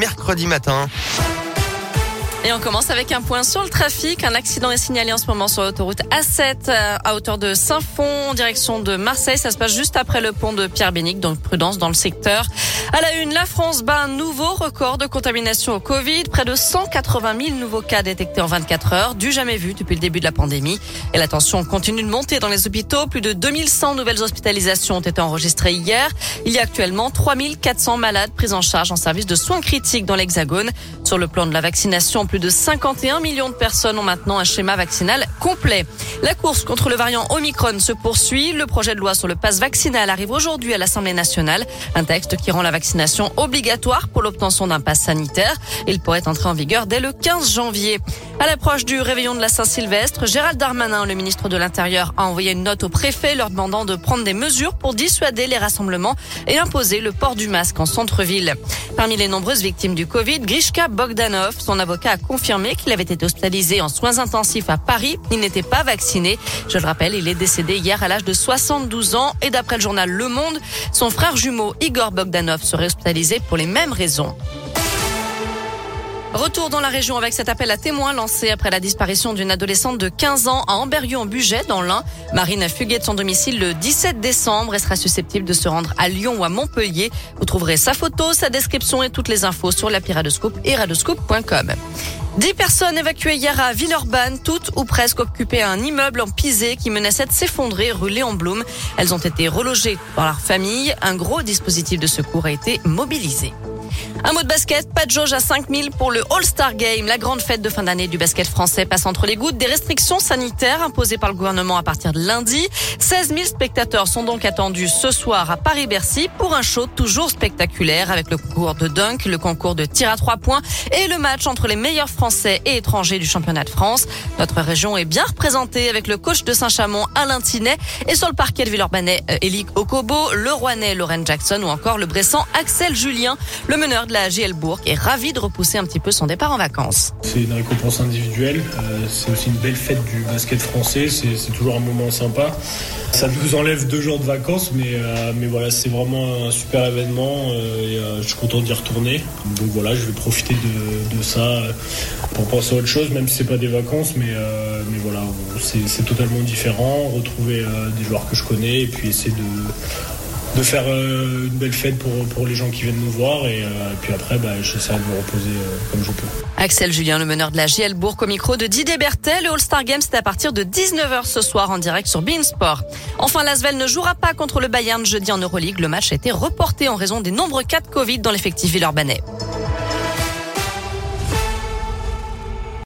mercredi matin. Et on commence avec un point sur le trafic. Un accident est signalé en ce moment sur l'autoroute A7 euh, à hauteur de Saint-Fond en direction de Marseille. Ça se passe juste après le pont de Pierre-Bénic, donc prudence dans le secteur. À la une, la France bat un nouveau record de contamination au Covid. Près de 180 000 nouveaux cas détectés en 24 heures, du jamais vu depuis le début de la pandémie. Et la tension continue de monter dans les hôpitaux. Plus de 2100 nouvelles hospitalisations ont été enregistrées hier. Il y a actuellement 3400 malades pris en charge en service de soins critiques dans l'Hexagone. Sur le plan de la vaccination, plus de 51 millions de personnes ont maintenant un schéma vaccinal complet. La course contre le variant Omicron se poursuit. Le projet de loi sur le passe vaccinal arrive aujourd'hui à l'Assemblée nationale. Un texte qui rend la vaccination obligatoire pour l'obtention d'un passe sanitaire. Il pourrait entrer en vigueur dès le 15 janvier. À l'approche du réveillon de la Saint-Sylvestre, Gérald Darmanin, le ministre de l'Intérieur, a envoyé une note au préfet leur demandant de prendre des mesures pour dissuader les rassemblements et imposer le port du masque en centre-ville. Parmi les nombreuses victimes du Covid, Grishka Bogdanov, son avocat a confirmé qu'il avait été hospitalisé en soins intensifs à Paris. Il n'était pas vacciné. Je le rappelle, il est décédé hier à l'âge de 72 ans et d'après le journal Le Monde, son frère jumeau Igor Bogdanov serait hospitalisé pour les mêmes raisons. Retour dans la région avec cet appel à témoins lancé après la disparition d'une adolescente de 15 ans à amberieu en bugey dans l'Ain. Marine a fugué de son domicile le 17 décembre et sera susceptible de se rendre à Lyon ou à Montpellier. Vous trouverez sa photo, sa description et toutes les infos sur l'appli Radoscoop et radoscoop.com. Dix personnes évacuées hier à Villeurbanne, toutes ou presque occupées à un immeuble en pisé qui menaçait de s'effondrer rue Léon Blum. Elles ont été relogées par leur famille. Un gros dispositif de secours a été mobilisé. Un mot de basket, pas de jauge à 5000 pour le All-Star Game. La grande fête de fin d'année du basket français passe entre les gouttes des restrictions sanitaires imposées par le gouvernement à partir de lundi. 16 000 spectateurs sont donc attendus ce soir à Paris-Bercy pour un show toujours spectaculaire avec le concours de dunk, le concours de tir à trois points et le match entre les meilleurs français et étrangers du championnat de France. Notre région est bien représentée avec le coach de Saint-Chamond, Alain Tinet, et sur le parquet de Villeurbanais, Elic Okobo, le Rouennais, Lauren Jackson ou encore le Bressan, Axel Julien. Meneur de la GL Bourg est ravi de repousser un petit peu son départ en vacances. C'est une récompense individuelle, euh, c'est aussi une belle fête du basket français, c'est toujours un moment sympa. Ça nous enlève deux jours de vacances, mais, euh, mais voilà, c'est vraiment un super événement euh, et je suis content d'y retourner. Donc voilà, je vais profiter de, de, ça pour penser à autre chose, même si c'est pas des vacances, mais, mais voilà, c'est totalement différent. Retrouver des joueurs que je connais et puis essayer de de faire euh, une belle fête pour, pour les gens qui viennent nous voir et, euh, puis après bah, j'essaie de me reposer euh, comme je peux. Axel Julien, le meneur de la GL Bourg au micro de Didier Bertel. Le All-Star Games c'est à partir de 19h ce soir en direct sur Beansport. Enfin, l'Asvel ne jouera pas contre le Bayern jeudi en Euroleague. Le match a été reporté en raison des nombreux cas de Covid dans l'effectif villeurbanais.